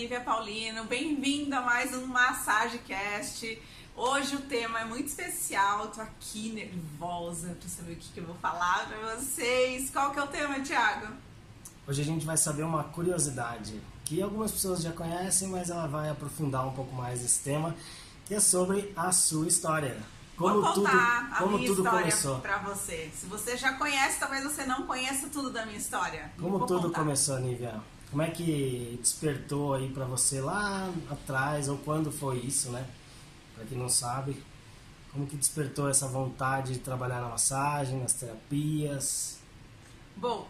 Nívia Paulino. Bem-vindo a mais um MassageCast. Hoje o tema é muito especial, eu tô aqui nervosa pra saber o que, que eu vou falar pra vocês. Qual que é o tema, Thiago? Hoje a gente vai saber uma curiosidade que algumas pessoas já conhecem, mas ela vai aprofundar um pouco mais esse tema, que é sobre a sua história. Como Vou contar tudo, como a minha tudo história começou. pra você. Se você já conhece, talvez você não conheça tudo da minha história. Como tudo contar. começou, Nívia? Como é que despertou aí para você lá atrás, ou quando foi isso, né? Para quem não sabe, como que despertou essa vontade de trabalhar na massagem, nas terapias? Bom,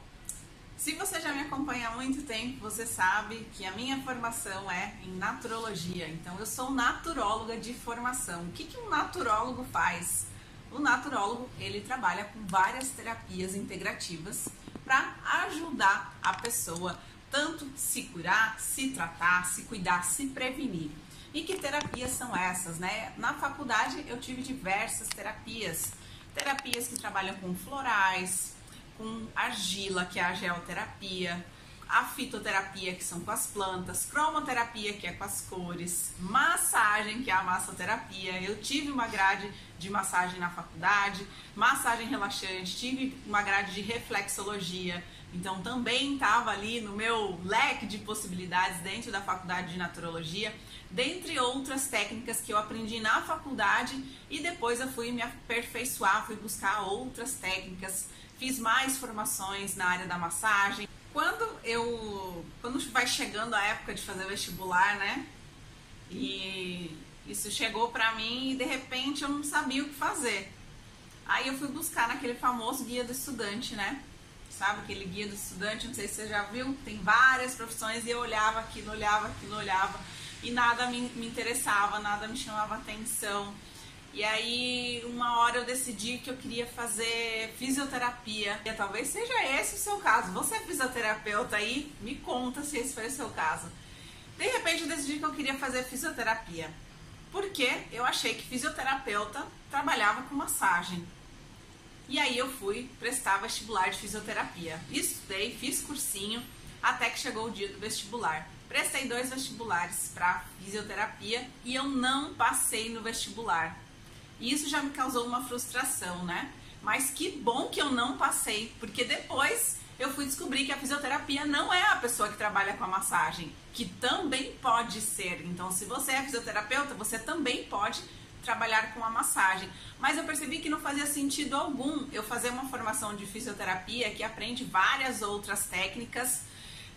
se você já me acompanha há muito tempo, você sabe que a minha formação é em naturologia. Então, eu sou naturóloga de formação. O que, que um naturólogo faz? O naturólogo ele trabalha com várias terapias integrativas para ajudar a pessoa tanto se curar, se tratar, se cuidar, se prevenir. E que terapias são essas, né? Na faculdade eu tive diversas terapias. Terapias que trabalham com florais, com argila, que é a geoterapia, a fitoterapia, que são com as plantas, cromoterapia, que é com as cores, massagem, que é a massoterapia. Eu tive uma grade de massagem na faculdade, massagem relaxante, tive uma grade de reflexologia. Então também estava ali no meu leque de possibilidades dentro da faculdade de naturologia, dentre outras técnicas que eu aprendi na faculdade e depois eu fui me aperfeiçoar, fui buscar outras técnicas, fiz mais formações na área da massagem. Quando eu, quando vai chegando a época de fazer vestibular, né? E isso chegou pra mim e de repente eu não sabia o que fazer. Aí eu fui buscar naquele famoso guia do estudante, né? Sabe aquele guia do estudante, não sei se você já viu, tem várias profissões e eu olhava aquilo, olhava aquilo, olhava e nada me, me interessava, nada me chamava atenção. E aí, uma hora eu decidi que eu queria fazer fisioterapia. E talvez seja esse o seu caso. Você é fisioterapeuta aí? Me conta se esse foi o seu caso. De repente, eu decidi que eu queria fazer fisioterapia. Porque eu achei que fisioterapeuta trabalhava com massagem. E aí eu fui prestar vestibular de fisioterapia. Estudei, fiz cursinho, até que chegou o dia do vestibular. Prestei dois vestibulares para fisioterapia e eu não passei no vestibular. E isso já me causou uma frustração, né? Mas que bom que eu não passei, porque depois eu fui descobrir que a fisioterapia não é a pessoa que trabalha com a massagem, que também pode ser. Então, se você é fisioterapeuta, você também pode trabalhar com a massagem. Mas eu percebi que não fazia sentido algum eu fazer uma formação de fisioterapia que aprende várias outras técnicas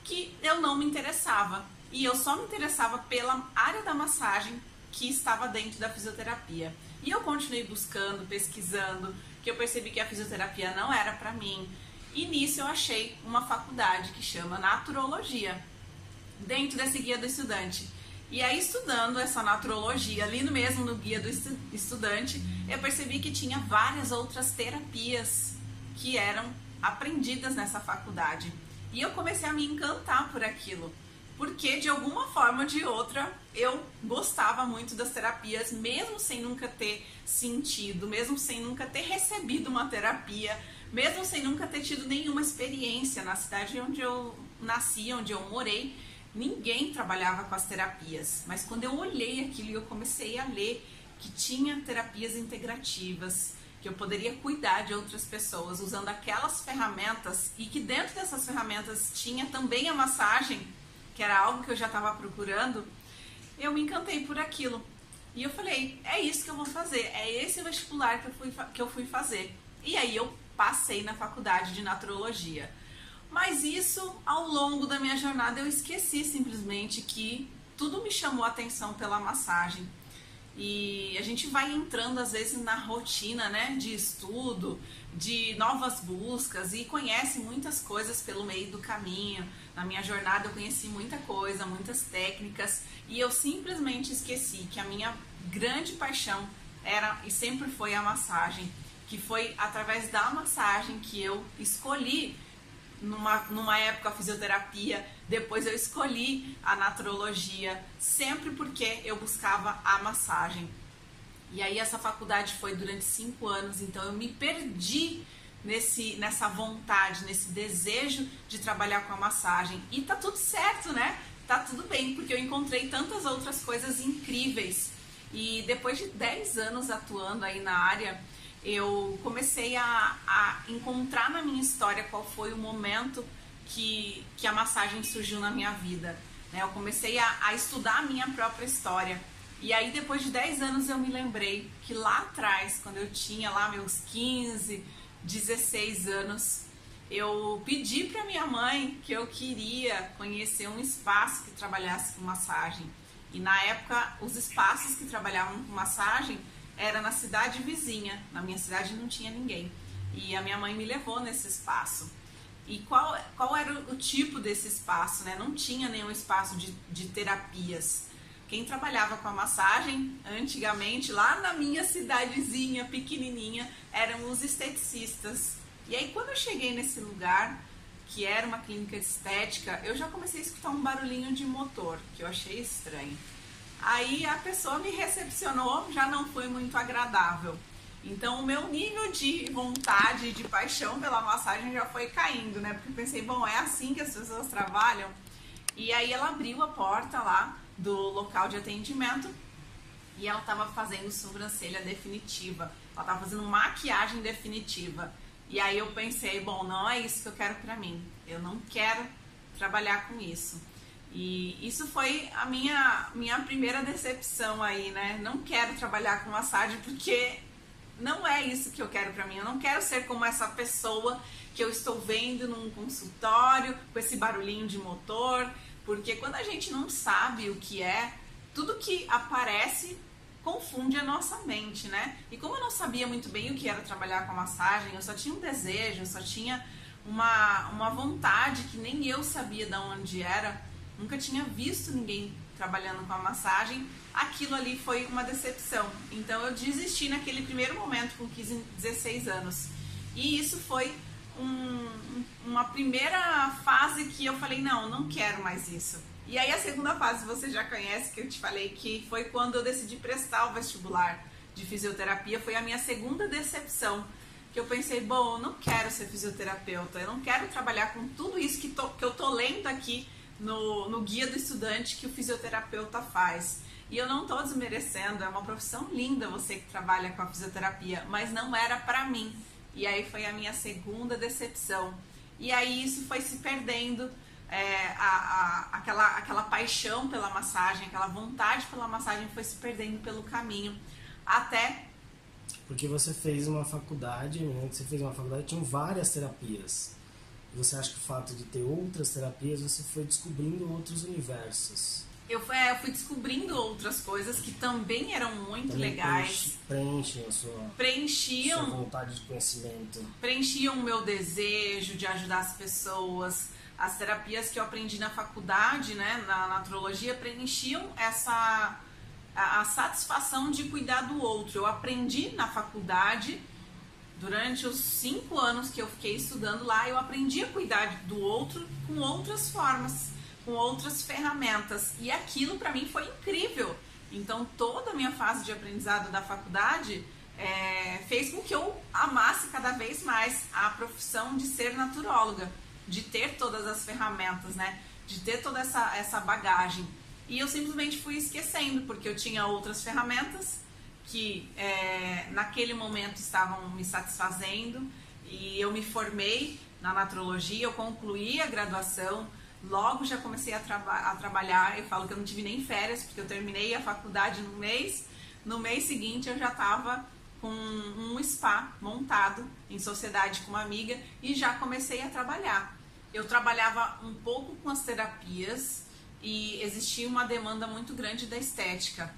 que eu não me interessava. E eu só me interessava pela área da massagem que estava dentro da fisioterapia. E eu continuei buscando, pesquisando, que eu percebi que a fisioterapia não era para mim. E nisso eu achei uma faculdade que chama Naturologia, dentro desse guia do estudante. E aí, estudando essa naturologia, ali mesmo no guia do estudante, eu percebi que tinha várias outras terapias que eram aprendidas nessa faculdade. E eu comecei a me encantar por aquilo porque de alguma forma ou de outra eu gostava muito das terapias, mesmo sem nunca ter sentido, mesmo sem nunca ter recebido uma terapia, mesmo sem nunca ter tido nenhuma experiência na cidade onde eu nasci, onde eu morei. Ninguém trabalhava com as terapias, mas quando eu olhei aquilo e eu comecei a ler que tinha terapias integrativas, que eu poderia cuidar de outras pessoas usando aquelas ferramentas e que dentro dessas ferramentas tinha também a massagem, que era algo que eu já estava procurando, eu me encantei por aquilo. E eu falei, é isso que eu vou fazer, é esse vestibular que eu fui, que eu fui fazer. E aí eu passei na faculdade de naturologia. Mas isso, ao longo da minha jornada, eu esqueci simplesmente que tudo me chamou a atenção pela massagem. E a gente vai entrando às vezes na rotina, né, de estudo, de novas buscas e conhece muitas coisas pelo meio do caminho. Na minha jornada eu conheci muita coisa, muitas técnicas e eu simplesmente esqueci que a minha grande paixão era e sempre foi a massagem, que foi através da massagem que eu escolhi numa, numa época a fisioterapia, depois eu escolhi a naturologia, sempre porque eu buscava a massagem. E aí essa faculdade foi durante cinco anos, então eu me perdi nesse, nessa vontade, nesse desejo de trabalhar com a massagem. E tá tudo certo, né? tá tudo bem, porque eu encontrei tantas outras coisas incríveis. E depois de 10 anos atuando aí na área, eu comecei a, a encontrar na minha história qual foi o momento que, que a massagem surgiu na minha vida. Né? Eu comecei a, a estudar a minha própria história. E aí, depois de 10 anos, eu me lembrei que lá atrás, quando eu tinha lá meus 15, 16 anos, eu pedi para minha mãe que eu queria conhecer um espaço que trabalhasse com massagem. E na época, os espaços que trabalhavam com massagem era na cidade vizinha. Na minha cidade não tinha ninguém. E a minha mãe me levou nesse espaço. E qual, qual era o tipo desse espaço? Né? Não tinha nenhum espaço de, de terapias. Quem trabalhava com a massagem antigamente, lá na minha cidadezinha pequenininha, eram os esteticistas. E aí, quando eu cheguei nesse lugar, que era uma clínica estética, eu já comecei a escutar um barulhinho de motor, que eu achei estranho. Aí a pessoa me recepcionou, já não foi muito agradável. Então o meu nível de vontade, de paixão pela massagem já foi caindo, né? Porque eu pensei, bom, é assim que as pessoas trabalham. E aí ela abriu a porta lá do local de atendimento e ela estava fazendo sobrancelha definitiva. Ela estava fazendo maquiagem definitiva. E aí eu pensei, bom, não é isso que eu quero para mim. Eu não quero trabalhar com isso. E isso foi a minha, minha primeira decepção aí, né? Não quero trabalhar com massagem porque não é isso que eu quero para mim. Eu não quero ser como essa pessoa que eu estou vendo num consultório com esse barulhinho de motor, porque quando a gente não sabe o que é, tudo que aparece confunde a nossa mente, né? E como eu não sabia muito bem o que era trabalhar com massagem, eu só tinha um desejo, eu só tinha uma, uma vontade que nem eu sabia de onde era, nunca tinha visto ninguém trabalhando com a massagem, aquilo ali foi uma decepção. Então eu desisti naquele primeiro momento com 15, 16 anos. E isso foi um, uma primeira fase que eu falei, não, não quero mais isso. E aí a segunda fase você já conhece, que eu te falei que foi quando eu decidi prestar o vestibular de fisioterapia, foi a minha segunda decepção. Que eu pensei, bom, eu não quero ser fisioterapeuta, eu não quero trabalhar com tudo isso que, tô, que eu tô lendo aqui no, no guia do estudante que o fisioterapeuta faz. E eu não estou desmerecendo, é uma profissão linda você que trabalha com a fisioterapia, mas não era para mim. E aí foi a minha segunda decepção. E aí isso foi se perdendo é, a, a, aquela, aquela paixão pela massagem, aquela vontade pela massagem foi se perdendo pelo caminho. Até. Porque você fez uma faculdade, né? Você fez uma faculdade, tinham várias terapias. Você acha que o fato de ter outras terapias, você foi descobrindo outros universos? Eu fui, é, eu fui descobrindo outras coisas que também eram muito também legais. Preenchem a sua, preenchiam, sua vontade de conhecimento. Preenchiam o meu desejo de ajudar as pessoas as terapias que eu aprendi na faculdade, né, na naturologia, preenchiam essa a, a satisfação de cuidar do outro. Eu aprendi na faculdade durante os cinco anos que eu fiquei estudando lá, eu aprendi a cuidar do outro com outras formas, com outras ferramentas. E aquilo para mim foi incrível. Então, toda a minha fase de aprendizado da faculdade é, fez com que eu amasse cada vez mais a profissão de ser naturóloga de ter todas as ferramentas, né? De ter toda essa, essa bagagem. E eu simplesmente fui esquecendo, porque eu tinha outras ferramentas que é, naquele momento estavam me satisfazendo e eu me formei na naturologia, eu concluí a graduação, logo já comecei a, a trabalhar. Eu falo que eu não tive nem férias, porque eu terminei a faculdade no mês, no mês seguinte eu já estava com um spa montado em sociedade com uma amiga e já comecei a trabalhar. Eu trabalhava um pouco com as terapias e existia uma demanda muito grande da estética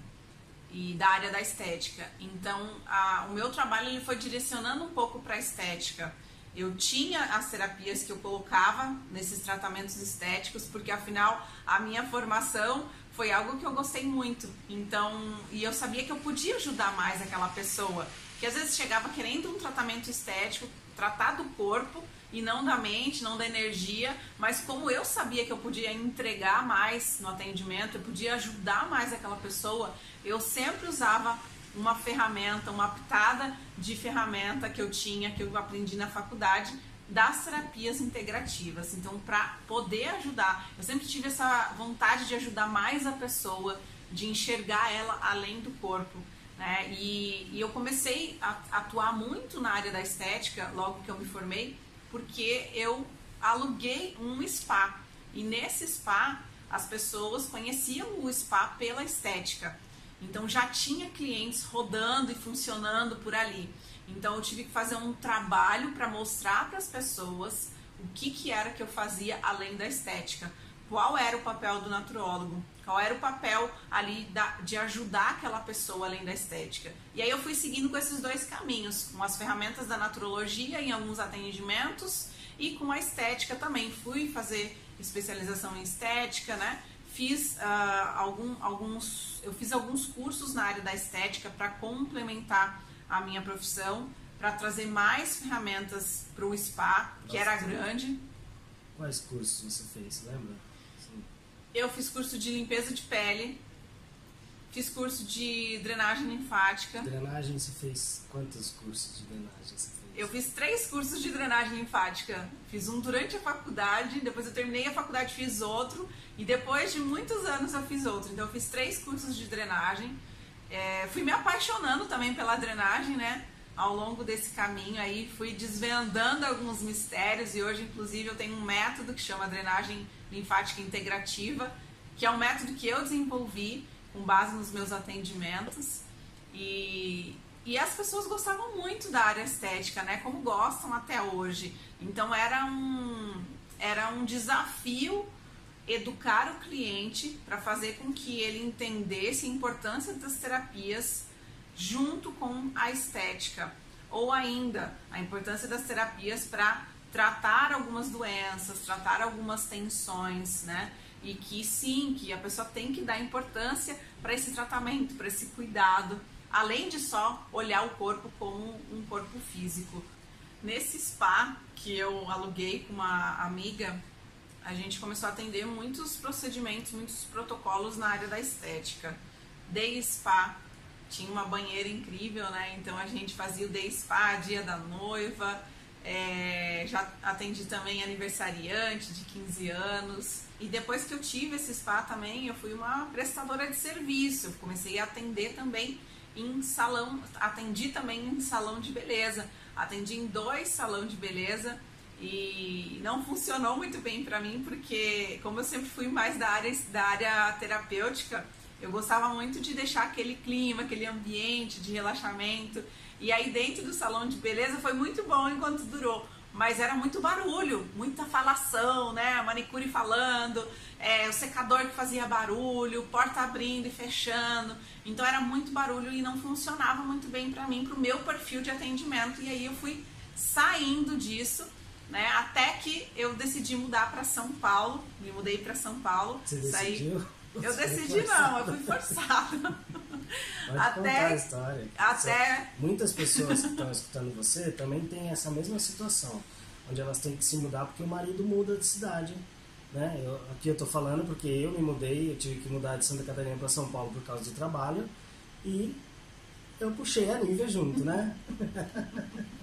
e da área da estética. Então, a, o meu trabalho ele foi direcionando um pouco para a estética. Eu tinha as terapias que eu colocava nesses tratamentos estéticos, porque afinal a minha formação foi algo que eu gostei muito. Então, e eu sabia que eu podia ajudar mais aquela pessoa, que às vezes chegava querendo um tratamento estético, tratar do corpo e não da mente, não da energia, mas como eu sabia que eu podia entregar mais no atendimento, eu podia ajudar mais aquela pessoa, eu sempre usava uma ferramenta, uma pitada de ferramenta que eu tinha, que eu aprendi na faculdade das terapias integrativas. Então, para poder ajudar, eu sempre tive essa vontade de ajudar mais a pessoa, de enxergar ela além do corpo. Né? E, e eu comecei a atuar muito na área da estética logo que eu me formei, porque eu aluguei um spa. E nesse spa, as pessoas conheciam o spa pela estética. Então já tinha clientes rodando e funcionando por ali. Então eu tive que fazer um trabalho para mostrar para as pessoas o que, que era que eu fazia além da estética. Qual era o papel do naturólogo? Qual era o papel ali da, de ajudar aquela pessoa além da estética? E aí eu fui seguindo com esses dois caminhos, com as ferramentas da naturologia em alguns atendimentos e com a estética também. Fui fazer especialização em estética, né? Fiz uh, algum, alguns, eu fiz alguns cursos na área da estética para complementar a minha profissão, para trazer mais ferramentas para o spa, que Nossa, era grande. Quais cursos você fez, lembra? Eu fiz curso de limpeza de pele, fiz curso de drenagem linfática. Drenagem, você fez quantos cursos de drenagem você fez? Eu fiz três cursos de drenagem linfática. Fiz um durante a faculdade, depois eu terminei a faculdade fiz outro, e depois de muitos anos eu fiz outro. Então eu fiz três cursos de drenagem. É, fui me apaixonando também pela drenagem, né? Ao longo desse caminho aí, fui desvendando alguns mistérios e hoje, inclusive, eu tenho um método que chama drenagem linfática integrativa, que é um método que eu desenvolvi com base nos meus atendimentos. E, e as pessoas gostavam muito da área estética, né? Como gostam até hoje. Então era um, era um desafio educar o cliente para fazer com que ele entendesse a importância das terapias junto com a estética. Ou ainda, a importância das terapias para tratar algumas doenças, tratar algumas tensões, né? E que sim, que a pessoa tem que dar importância para esse tratamento, para esse cuidado além de só olhar o corpo como um corpo físico. Nesse spa que eu aluguei com uma amiga, a gente começou a atender muitos procedimentos, muitos protocolos na área da estética. Day spa, tinha uma banheira incrível, né? Então a gente fazia o day spa, dia da noiva, é, já atendi também aniversariante de 15 anos. E depois que eu tive esse spa também, eu fui uma prestadora de serviço. comecei a atender também em salão, atendi também em salão de beleza, atendi em dois salões de beleza e não funcionou muito bem para mim porque como eu sempre fui mais da área da área terapêutica, eu gostava muito de deixar aquele clima, aquele ambiente de relaxamento. E aí dentro do salão de beleza foi muito bom enquanto durou mas era muito barulho, muita falação, né? Manicure falando, é, o secador que fazia barulho, porta abrindo e fechando. Então era muito barulho e não funcionava muito bem para mim, para o meu perfil de atendimento. E aí eu fui saindo disso, né? Até que eu decidi mudar para São Paulo. Me mudei para São Paulo. Você decidiu? Eu decidi não, eu fui forçada. Pode até, a história. Até... Muitas pessoas que estão escutando você também têm essa mesma situação, onde elas têm que se mudar porque o marido muda de cidade. Né? Eu, aqui eu estou falando porque eu me mudei, eu tive que mudar de Santa Catarina para São Paulo por causa do trabalho e eu puxei a Nívia junto, né?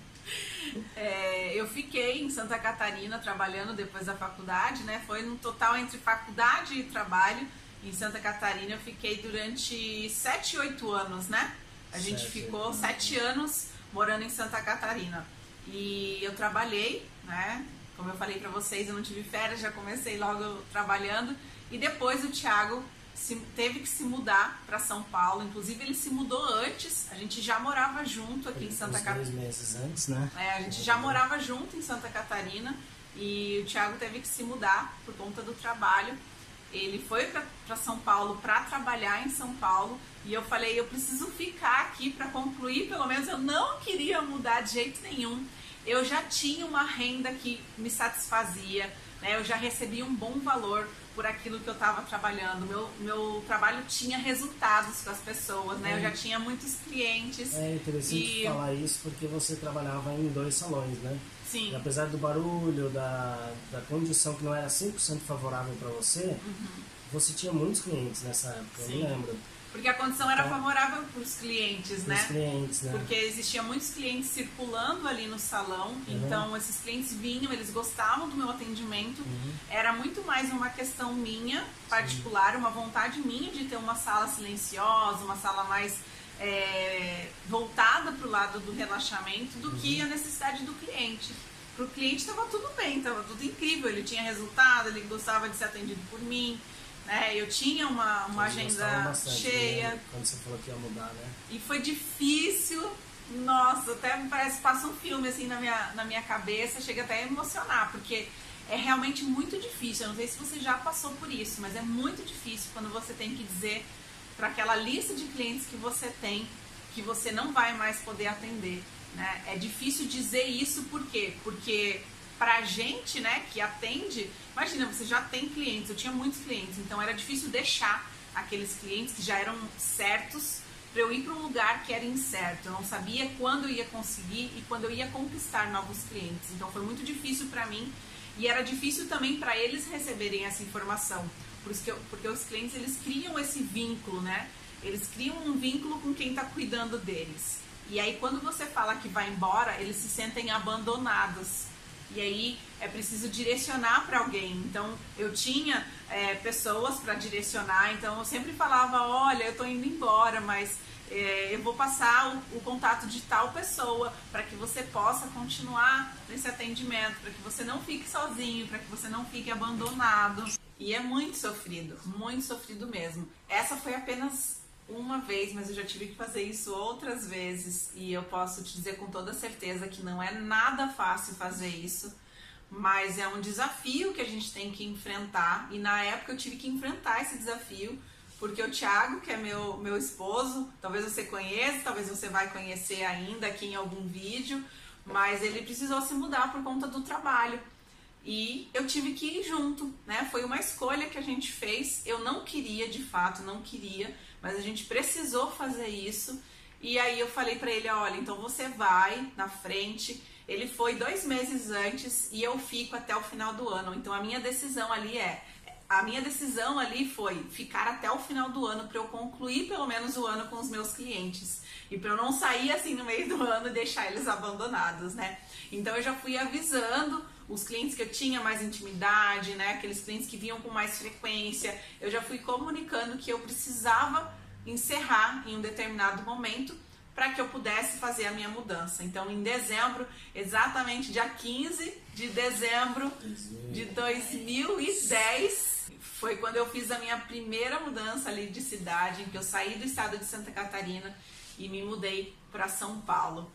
É, eu fiquei em Santa Catarina trabalhando depois da faculdade, né? Foi no total entre faculdade e trabalho em Santa Catarina eu fiquei durante 7, 8 anos, né? A gente sete, ficou 7 anos morando em Santa Catarina. E eu trabalhei, né? Como eu falei para vocês, eu não tive férias, já comecei logo trabalhando. E depois o Thiago se, teve que se mudar para São Paulo. Inclusive, ele se mudou antes. A gente já morava junto aqui em Santa Catarina. dois meses antes, né? É, a gente já morava junto em Santa Catarina. E o Thiago teve que se mudar por conta do trabalho. Ele foi para São Paulo para trabalhar em São Paulo e eu falei, eu preciso ficar aqui para concluir, pelo menos eu não queria mudar de jeito nenhum. Eu já tinha uma renda que me satisfazia, né? Eu já recebia um bom valor por aquilo que eu estava trabalhando. Meu, meu trabalho tinha resultados com as pessoas, né? É. Eu já tinha muitos clientes. É interessante e... falar isso porque você trabalhava em dois salões, né? Sim. E apesar do barulho, da, da condição que não era 100% favorável para você, uhum. você tinha muitos clientes nessa época, Sim. eu me lembro. Porque a condição era então, favorável para os clientes, né? clientes, né? Porque existia muitos clientes circulando ali no salão, uhum. então esses clientes vinham, eles gostavam do meu atendimento. Uhum. Era muito mais uma questão minha, particular, Sim. uma vontade minha de ter uma sala silenciosa, uma sala mais é, voltada para o lado do relaxamento do que a necessidade do cliente. Para o cliente estava tudo bem, estava tudo incrível, ele tinha resultado, ele gostava de ser atendido por mim. Né? Eu tinha uma, uma agenda bastante, cheia. Né? Quando você falou que ia mudar, né? E foi difícil. Nossa, até parece que passa um filme assim na minha, na minha cabeça, chega até a emocionar, porque é realmente muito difícil. Eu não sei se você já passou por isso, mas é muito difícil quando você tem que dizer para aquela lista de clientes que você tem que você não vai mais poder atender. Né? É difícil dizer isso por quê? Porque pra gente, né, que atende, imagina, você já tem clientes, eu tinha muitos clientes, então era difícil deixar aqueles clientes que já eram certos para eu ir para um lugar que era incerto. Eu não sabia quando eu ia conseguir e quando eu ia conquistar novos clientes. Então foi muito difícil para mim e era difícil também para eles receberem essa informação. Por isso que eu, porque os clientes eles criam esse vínculo, né? Eles criam um vínculo com quem está cuidando deles. E aí quando você fala que vai embora, eles se sentem abandonados. E aí é preciso direcionar para alguém. Então eu tinha é, pessoas para direcionar, então eu sempre falava: olha, eu estou indo embora, mas é, eu vou passar o, o, contato de tal pessoa para que você possa continuar nesse atendimento, para que você não fique sozinho, para que você não fique abandonado. E é muito sofrido, muito sofrido mesmo. Essa foi apenas uma vez, mas eu já tive que fazer isso outras vezes e eu posso te dizer com toda certeza que não é nada fácil fazer isso, mas é um desafio que a gente tem que enfrentar e na época eu tive que enfrentar esse desafio porque o Thiago, que é meu, meu esposo, talvez você conheça, talvez você vai conhecer ainda aqui em algum vídeo, mas ele precisou se mudar por conta do trabalho. E eu tive que ir junto, né? Foi uma escolha que a gente fez. Eu não queria, de fato, não queria, mas a gente precisou fazer isso. E aí eu falei para ele, olha, então você vai na frente. Ele foi dois meses antes e eu fico até o final do ano. Então a minha decisão ali é, a minha decisão ali foi ficar até o final do ano para eu concluir pelo menos o ano com os meus clientes e para eu não sair assim no meio do ano e deixar eles abandonados, né? Então eu já fui avisando os clientes que eu tinha mais intimidade, né, aqueles clientes que vinham com mais frequência, eu já fui comunicando que eu precisava encerrar em um determinado momento para que eu pudesse fazer a minha mudança. Então, em dezembro, exatamente dia 15 de dezembro de 2010, foi quando eu fiz a minha primeira mudança ali de cidade, em que eu saí do estado de Santa Catarina e me mudei para São Paulo.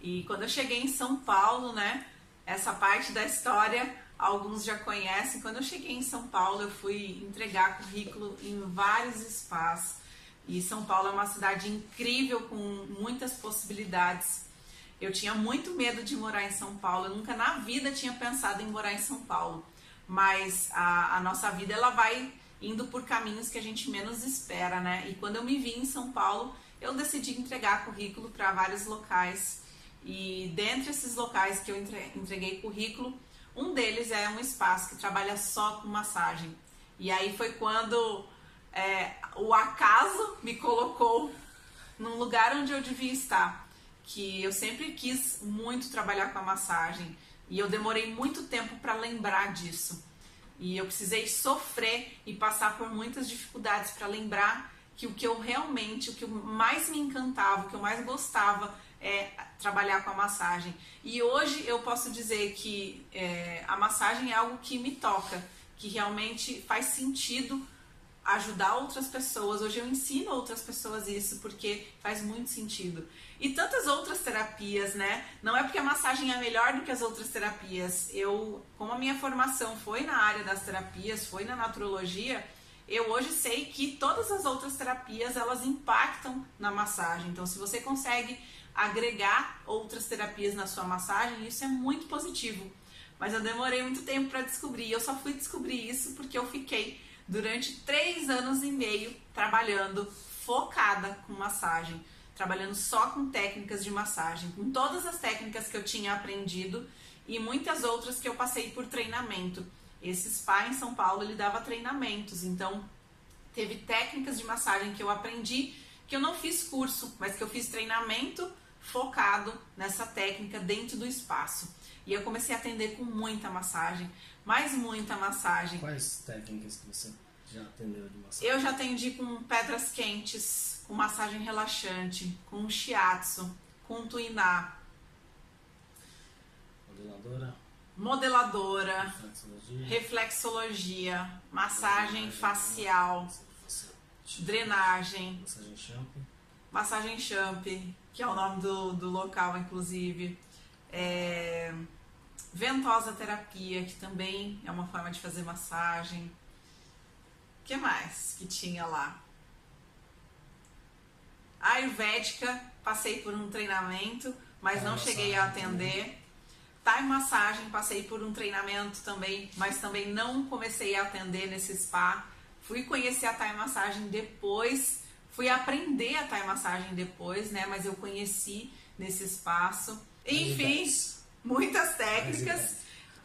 E quando eu cheguei em São Paulo, né, essa parte da história alguns já conhecem. Quando eu cheguei em São Paulo, eu fui entregar currículo em vários espaços. E São Paulo é uma cidade incrível com muitas possibilidades. Eu tinha muito medo de morar em São Paulo. Eu nunca na vida tinha pensado em morar em São Paulo. Mas a, a nossa vida ela vai indo por caminhos que a gente menos espera, né? E quando eu me vi em São Paulo, eu decidi entregar currículo para vários locais e dentre esses locais que eu entreguei currículo, um deles é um espaço que trabalha só com massagem. E aí foi quando é, o acaso me colocou num lugar onde eu devia estar. Que eu sempre quis muito trabalhar com a massagem. E eu demorei muito tempo para lembrar disso. E eu precisei sofrer e passar por muitas dificuldades para lembrar que o que eu realmente, o que mais me encantava, o que eu mais gostava é trabalhar com a massagem. E hoje eu posso dizer que é, a massagem é algo que me toca, que realmente faz sentido ajudar outras pessoas. Hoje eu ensino outras pessoas isso porque faz muito sentido. E tantas outras terapias, né? Não é porque a massagem é melhor do que as outras terapias. Eu, como a minha formação foi na área das terapias, foi na naturologia, eu hoje sei que todas as outras terapias elas impactam na massagem. Então, se você consegue agregar outras terapias na sua massagem, isso é muito positivo. Mas eu demorei muito tempo para descobrir. Eu só fui descobrir isso porque eu fiquei durante três anos e meio trabalhando focada com massagem, trabalhando só com técnicas de massagem, com todas as técnicas que eu tinha aprendido e muitas outras que eu passei por treinamento. Esse spa em São Paulo ele dava treinamentos, então teve técnicas de massagem que eu aprendi que eu não fiz curso, mas que eu fiz treinamento focado nessa técnica dentro do espaço. E eu comecei a atender com muita massagem, mais muita massagem. Quais técnicas que você já atendeu de massagem? Eu já atendi com pedras quentes, com massagem relaxante, com shiatsu, com tuiná. Modeladora? Modeladora, Reflexologia? reflexologia, massagem facial, drenagem, Massagem champ? massagem champ, que é o nome do, do local, inclusive. É, ventosa terapia, que também é uma forma de fazer massagem. O que mais que tinha lá? Ayurvédica, passei por um treinamento, mas Thai não cheguei a atender. Thai massagem, passei por um treinamento também, mas também não comecei a atender nesse spa. Fui conhecer a Thai massagem depois, fui aprender a Thai massagem depois, né? Mas eu conheci nesse espaço. Enfim, muitas técnicas.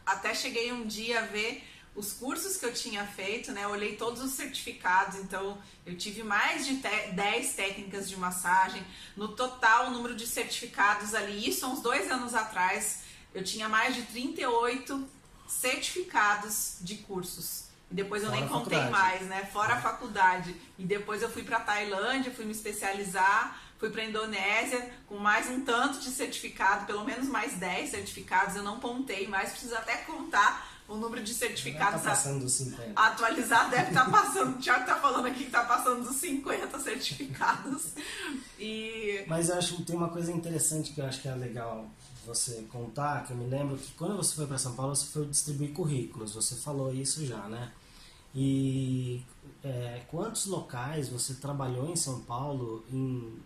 Até cheguei um dia a ver os cursos que eu tinha feito, né? Eu olhei todos os certificados, então eu tive mais de te- 10 técnicas de massagem. No total, o número de certificados ali, isso há uns dois anos atrás, eu tinha mais de 38 certificados de cursos. E depois eu Fora nem contei mais, né? Fora a faculdade. E depois eu fui para Tailândia, fui me especializar, fui para Indonésia com mais um tanto de certificado, pelo menos mais 10 certificados. Eu não pontei mais, preciso até contar o número de Tá certificados a- passando dos 50. atualizado. Deve estar passando, o Thiago tá falando aqui que tá passando dos 50 certificados. E Mas eu acho que tem uma coisa interessante que eu acho que é legal você contar, que eu me lembro que quando você foi para São Paulo, você foi distribuir currículos, você falou isso já, né? E é, quantos locais você trabalhou em São Paulo em,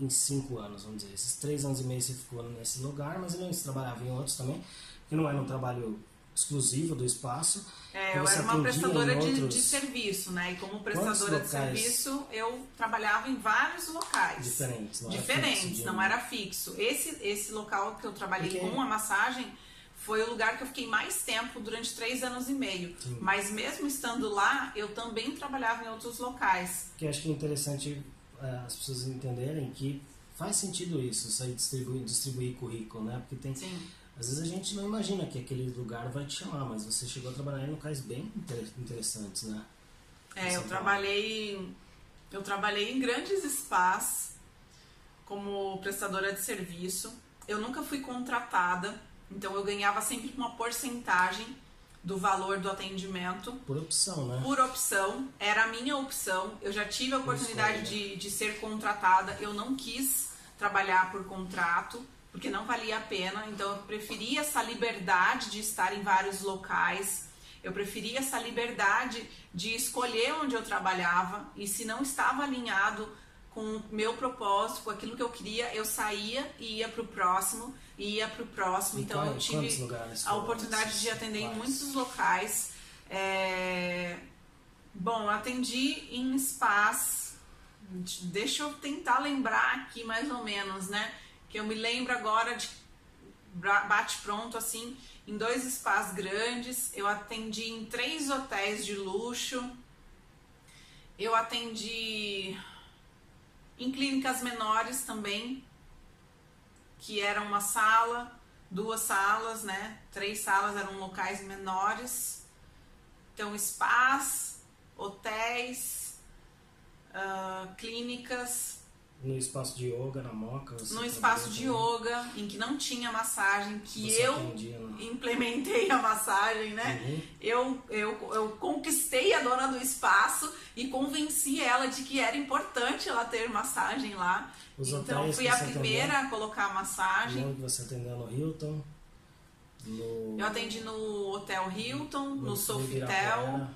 em cinco anos, vamos dizer? Esses três anos e meio você ficou nesse lugar, mas não você trabalhava em outros também, que não era um trabalho exclusivo do espaço. É, que eu era uma prestadora de, outros- de serviço, né? E como prestadora de serviço, eu trabalhava em vários locais. Diferentes, não era Diferentes, fixo de não era fixo. Esse, esse local que eu trabalhei Porque- com a massagem foi o lugar que eu fiquei mais tempo, durante três anos e meio. Sim. Mas mesmo estando lá, eu também trabalhava em outros locais. que acho que é interessante eh, as pessoas entenderem que faz sentido isso, sair distribuir, distribuir currículo, né? Porque tem, Sim. Às vezes a gente não imagina que aquele lugar vai te chamar, mas você chegou a trabalhar em locais bem inter- interessantes, né? É, eu trabalhei, eu trabalhei em grandes spas como prestadora de serviço. Eu nunca fui contratada, então eu ganhava sempre uma porcentagem do valor do atendimento Por opção, né? por opção, era a minha opção. Eu já tive a oportunidade escolha. de, de ser contratada, eu não quis trabalhar por contrato, porque não valia a pena, então eu preferia essa liberdade de estar em vários locais. Eu preferia essa liberdade de escolher onde eu trabalhava e se não estava alinhado com o meu propósito, com aquilo que eu queria, eu saía e ia para o próximo, e ia para o próximo. Então qual- eu tive a oportunidade de atender em muitos locais. É, Bom, eu atendi em spas. Deixa eu tentar lembrar aqui mais ou menos, né? Que eu me lembro agora de bate pronto assim em dois spas grandes. Eu atendi em três hotéis de luxo. Eu atendi em clínicas menores também, que era uma sala, duas salas, né? Três salas eram locais menores. Então, spas, hotéis, ah, clínicas, No espaço de yoga, na moca. no espaço de também? yoga, em que não tinha massagem, que Você eu atendia no- implementei a massagem, né? Uhum. Eu, eu, eu conquistei a dona do espaço e convenci ela de que era importante ela ter massagem lá. Os então fui a você atendeu? primeira a colocar a massagem. que você atendeu no Hilton, no... Eu atendi no Hotel Hilton, no, Sofitel, Ibirapuera,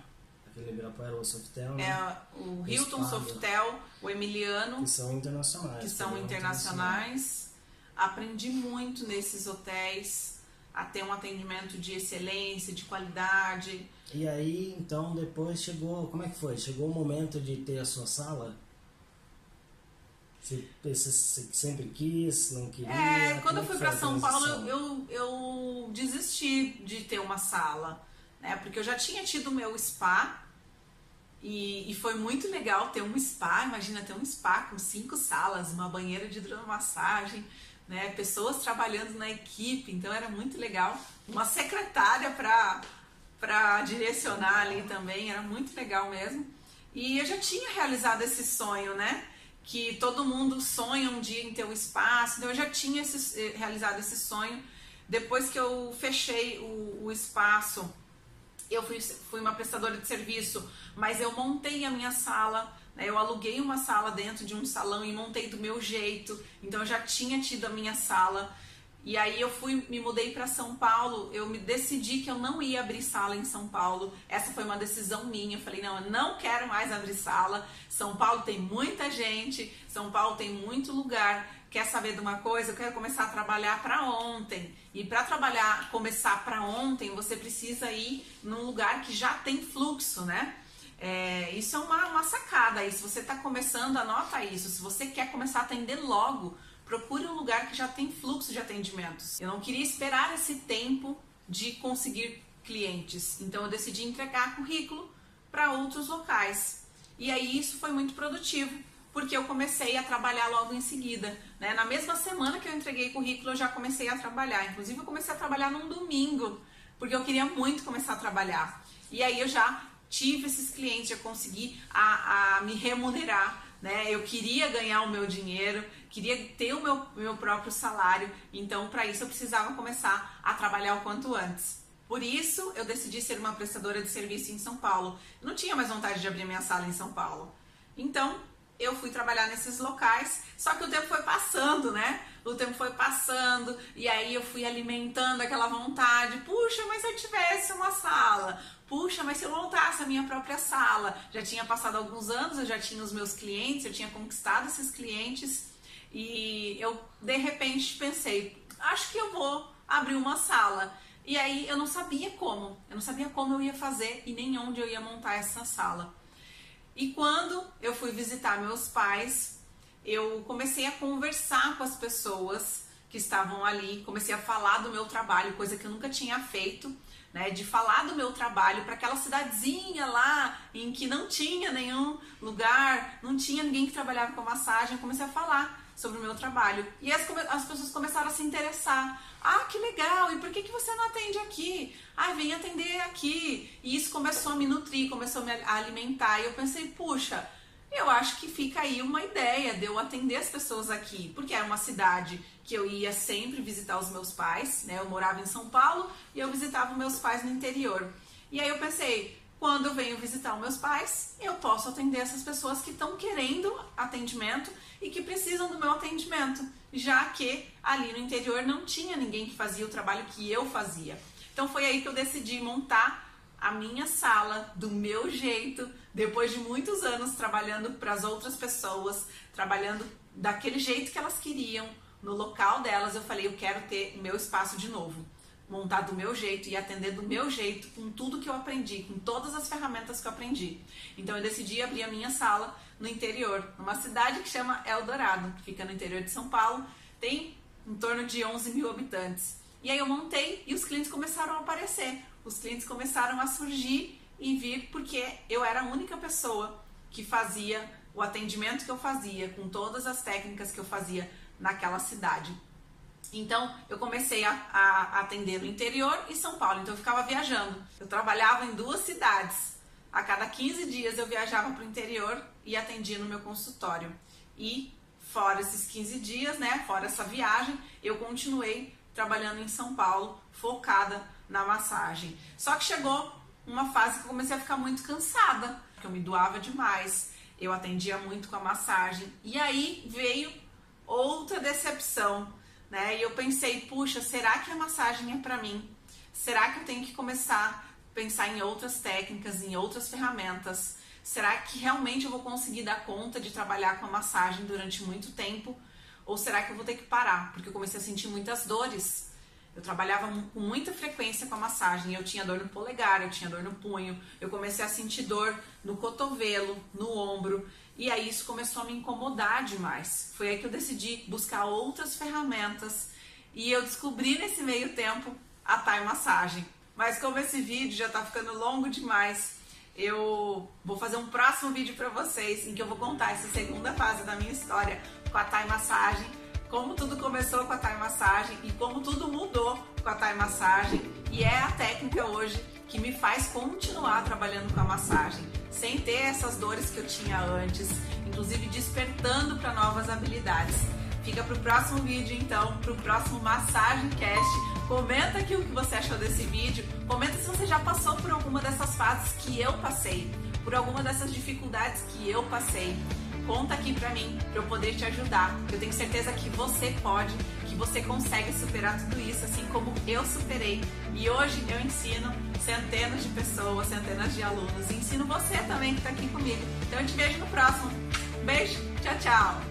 Aquele Ibirapuera ou Sofitel, né? é, o Hilton, Spa, Sofitel, o Emiliano, Que são internacionais. que são internacionais. Aprendi muito nesses hotéis a ter um atendimento de excelência, de qualidade. E aí, então, depois chegou... Como é que foi? Chegou o momento de ter a sua sala? Você, você- sempre quis, não queria? É, quando eu fui foi a pra São Paulo, eu, eu desisti de ter uma sala, né? Porque eu já tinha tido o meu spa E, e, foi muito legal ter um spa, imagina ter um spa com cinco salas, uma banheira de hidromassagem, né, pessoas trabalhando na equipe, então era muito legal. Uma secretária para direcionar ali também, era muito legal mesmo. E eu já tinha realizado esse sonho, né? Que todo mundo sonha um dia em ter um espaço, então eu já tinha esse, eh, realizado esse sonho. Depois que eu fechei o, o espaço eu fui, fui uma prestadora de serviço, mas eu montei a minha sala, né? eu aluguei uma sala dentro de um salão e montei do meu jeito, então eu já tinha tido a minha sala. E aí eu fui, me mudei para São Paulo, eu me decidi que eu não ia abrir sala em São Paulo. Essa foi uma decisão minha. Eu falei, não, eu não quero mais abrir sala. São Paulo tem muita gente, São Paulo tem muito lugar quer saber de uma coisa? Eu quero começar a trabalhar para ontem. E para trabalhar, começar para ontem, você precisa ir num lugar que já tem fluxo, né? É, isso é uma, uma sacada aí. Se você está começando, anota isso. Se você quer começar a atender logo, procure um lugar que já tem fluxo de atendimentos. Eu não queria esperar esse tempo de conseguir clientes. Então eu decidi entregar currículo para outros locais. E aí isso foi muito produtivo porque eu comecei a trabalhar logo em seguida. Né? Na mesma semana que eu entreguei currículo, eu já comecei a trabalhar. Inclusive, eu comecei a trabalhar num domingo, porque eu queria muito começar a trabalhar. E aí eu já tive esses clientes, já consegui a, a me remunerar. Né? Eu queria ganhar o meu dinheiro, queria ter o meu, meu próprio salário, então para isso eu precisava começar a trabalhar o quanto antes. Por isso eu decidi ser uma prestadora de serviço em São Paulo. Eu não tinha mais vontade de abrir minha sala em São Paulo. Então eu fui trabalhar nesses locais, só que o tempo foi passando, né? O tempo foi passando e aí eu fui alimentando aquela vontade. Puxa, mas se eu tivesse uma sala, puxa, mas se eu montasse a minha própria sala. Já tinha passado alguns anos, eu já tinha os meus clientes, eu tinha conquistado esses clientes e eu de repente pensei, acho que eu vou abrir uma sala. E aí eu não sabia como, eu não sabia como eu ia fazer e nem onde eu ia montar essa sala. E quando eu fui visitar meus pais, eu comecei a conversar com as pessoas que estavam ali, comecei a falar do meu trabalho, coisa que eu nunca tinha feito, né, de falar do meu trabalho para aquela cidadezinha lá em que não tinha nenhum lugar, não tinha ninguém que trabalhava com massagem, comecei a falar sobre o meu trabalho. E as, as pessoas começaram a se interessar. Ah, que legal! E por que, que você não atende aqui? Ah, vem atender aqui. E isso começou a me nutrir, começou a me alimentar. E eu pensei, puxa, eu acho que fica aí uma ideia de eu atender as pessoas aqui, porque era uma cidade que eu ia sempre visitar os meus pais, né? Eu morava em São Paulo e eu visitava meus pais no interior. E aí eu pensei, quando eu venho visitar os meus pais, eu posso atender essas pessoas que estão querendo atendimento e que precisam do meu atendimento, já que ali no interior não tinha ninguém que fazia o trabalho que eu fazia. Então foi aí que eu decidi montar a minha sala do meu jeito, depois de muitos anos trabalhando para as outras pessoas, trabalhando daquele jeito que elas queriam, no local delas, eu falei, eu quero ter meu espaço de novo, montar do meu jeito e atender do meu jeito, com tudo que eu aprendi, com todas as ferramentas que eu aprendi. Então eu decidi abrir a minha sala no interior, numa cidade que chama Eldorado, que fica no interior de São Paulo, tem em torno de 11 mil habitantes. E aí eu montei e os clientes começaram a aparecer. Os clientes começaram a surgir e vir porque eu era a única pessoa que fazia o atendimento que eu fazia, com todas as técnicas que eu fazia naquela cidade. Então eu comecei a, a, atender no interior e São Paulo, então eu ficava viajando. Eu trabalhava em duas cidades. A cada 15 dias eu viajava para o interior e atendia no meu consultório. E fora esses 15 dias, né, fora essa viagem, eu continuei trabalhando em São Paulo, focada na massagem. Só que chegou uma fase que eu comecei a ficar muito cansada, porque eu me doava demais, eu atendia muito com a massagem. E aí veio outra decepção, né? E eu pensei, puxa, será que a massagem é para mim? Será que eu tenho que começar a pensar em outras técnicas, em outras ferramentas? Será que realmente eu vou conseguir dar conta de trabalhar com a massagem durante muito tempo? Ou será que eu vou ter que parar? Porque eu comecei a sentir muitas dores. Eu trabalhava com muita frequência com a massagem. Eu tinha dor no polegar, eu tinha dor no punho. Eu comecei a sentir dor no cotovelo, no ombro. E aí isso começou a me incomodar demais. Foi aí que eu decidi buscar outras ferramentas. E eu descobri nesse meio tempo a Thai Massagem. Mas como esse vídeo já está ficando longo demais, eu vou fazer um próximo vídeo para vocês em que eu vou contar essa segunda fase da minha história com a Thai Massagem, como tudo começou com a Thai Massagem e como tudo mudou com a Thai Massagem e é a técnica hoje que me faz continuar trabalhando com a massagem, sem ter essas dores que eu tinha antes, inclusive despertando para novas habilidades. Fica pro próximo vídeo então, pro próximo Massagem Cast. Comenta aqui o que você achou desse vídeo. Comenta se você já passou por alguma dessas fases que eu passei, por alguma dessas dificuldades que eu passei. Conta aqui pra mim, pra eu poder te ajudar. Eu tenho certeza que você pode, que você consegue superar tudo isso, assim como eu superei. E hoje eu ensino centenas de pessoas, centenas de alunos. E ensino você também que tá aqui comigo. Então eu te vejo no próximo. Beijo, tchau, tchau!